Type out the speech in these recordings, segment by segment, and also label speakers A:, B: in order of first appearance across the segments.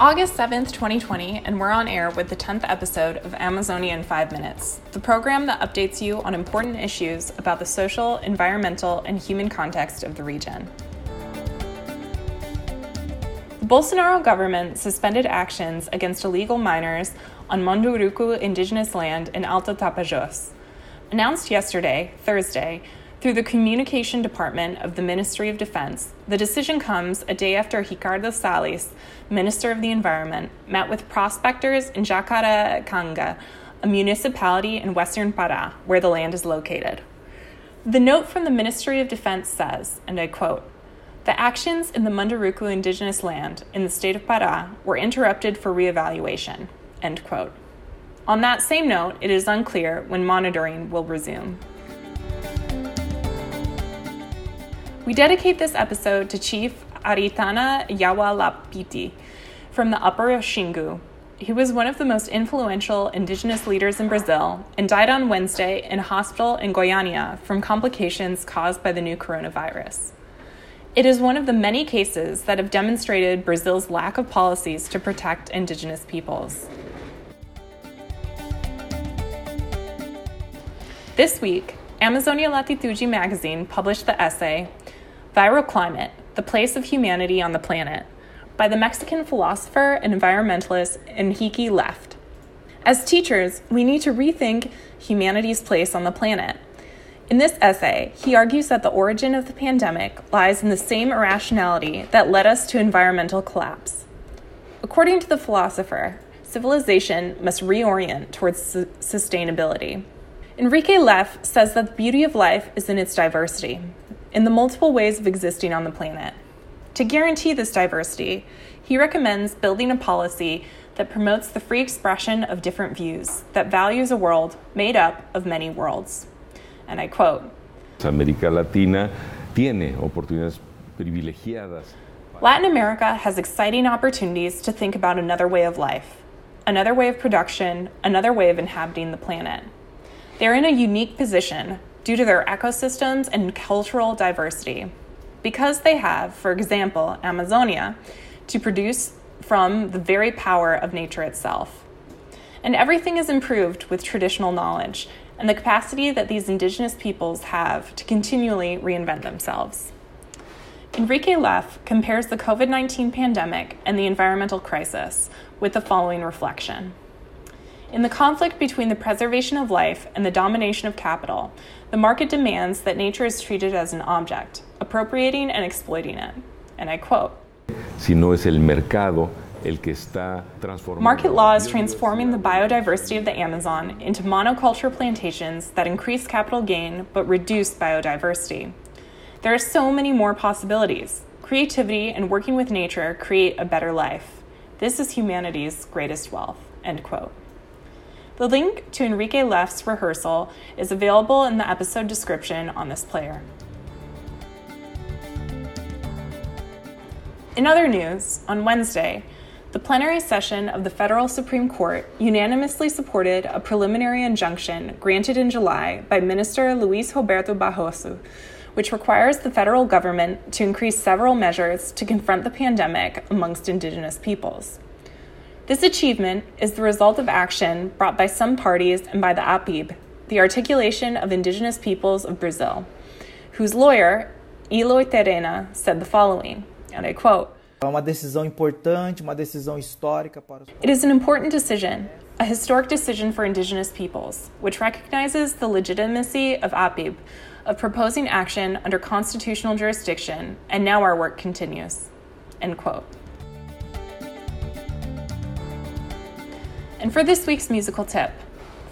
A: August 7th, 2020, and we're on air with the 10th episode of Amazonia in 5 Minutes, the program that updates you on important issues about the social, environmental, and human context of the region. The Bolsonaro government suspended actions against illegal miners on Munduruku indigenous land in Alto Tapajós. Announced yesterday, Thursday, through the Communication Department of the Ministry of Defense, the decision comes a day after Ricardo Salles, Minister of the Environment, met with prospectors in Jacareacanga, a municipality in western Pará, where the land is located. The note from the Ministry of Defense says, and I quote, the actions in the Munduruku indigenous land in the state of Pará were interrupted for reevaluation. End quote. On that same note, it is unclear when monitoring will resume. We dedicate this episode to Chief Aritana Yawalapiti from the Upper Xingu. He was one of the most influential indigenous leaders in Brazil and died on Wednesday in a hospital in Goiânia from complications caused by the new coronavirus. It is one of the many cases that have demonstrated Brazil's lack of policies to protect indigenous peoples. This week, Amazonia Latitude magazine published the essay Viral Climate The Place of Humanity on the Planet by the Mexican philosopher and environmentalist Enrique Leff. As teachers, we need to rethink humanity's place on the planet. In this essay, he argues that the origin of the pandemic lies in the same irrationality that led us to environmental collapse. According to the philosopher, civilization must reorient towards su- sustainability. Enrique Leff says that the beauty of life is in its diversity, in the multiple ways of existing on the planet. To guarantee this diversity, he recommends building a policy that promotes the free expression of different views, that values a world made up of many worlds. And I quote
B: América Latina tiene oportunidades privilegiadas.
A: Latin America has exciting opportunities to think about another way of life, another way of production, another way of inhabiting the planet. They're in a unique position due to their ecosystems and cultural diversity. Because they have, for example, Amazonia, to produce from the very power of nature itself. And everything is improved with traditional knowledge and the capacity that these indigenous peoples have to continually reinvent themselves. Enrique Leff compares the COVID 19 pandemic and the environmental crisis with the following reflection. In the conflict between the preservation of life and the domination of capital, the market demands that nature is treated as an object, appropriating and exploiting it. And I quote
B: Si no es el mercado el que está transformando.
A: Market law is transforming the biodiversity of the Amazon into monoculture plantations that increase capital gain but reduce biodiversity. There are so many more possibilities. Creativity and working with nature create a better life. This is humanity's greatest wealth. End quote. The link to Enrique Leff's rehearsal is available in the episode description on this player. In other news, on Wednesday, the plenary session of the Federal Supreme Court unanimously supported a preliminary injunction granted in July by Minister Luis Roberto Barroso, which requires the federal government to increase several measures to confront the pandemic amongst indigenous peoples. This achievement is the result of action brought by some parties and by the APIB, the Articulation of Indigenous Peoples of Brazil, whose lawyer, Eloy Terena, said the following, and I quote,
C: uma decisão importante, uma decisão histórica para os
A: It is an important decision, a historic decision for indigenous peoples, which recognizes the legitimacy of APIB of proposing action under constitutional jurisdiction, and now our work continues. End quote. And for this week's musical tip,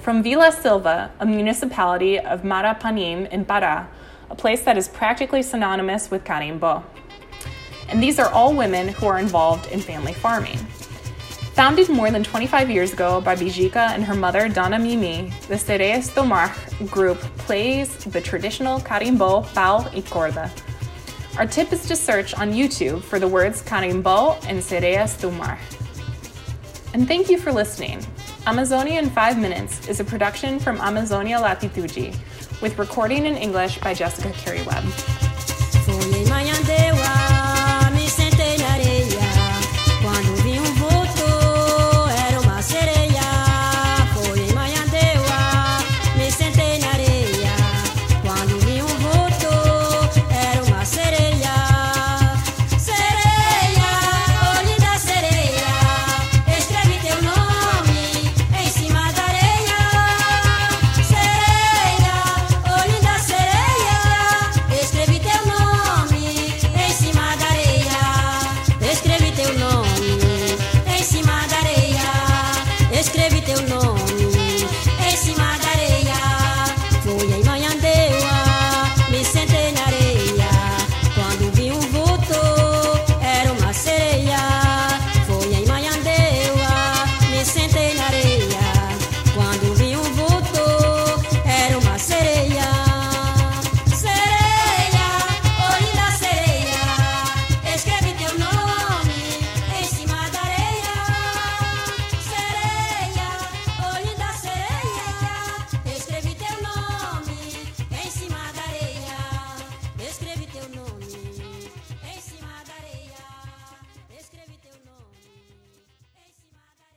A: from Vila Silva, a municipality of Marapanim in Pará, a place that is practically synonymous with Carimbo. And these are all women who are involved in family farming. Founded more than 25 years ago by Bijica and her mother Donna Mimi, the Sereias do Mar group plays the traditional carimbo, pau e corda. Our tip is to search on YouTube for the words carimbo and Sereias do Mar. And thank you for listening. Amazonia in 5 Minutes is a production from Amazonia Latitude, with recording in English by Jessica Carey Webb.